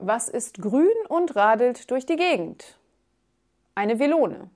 Was ist grün und radelt durch die Gegend? Eine Velone.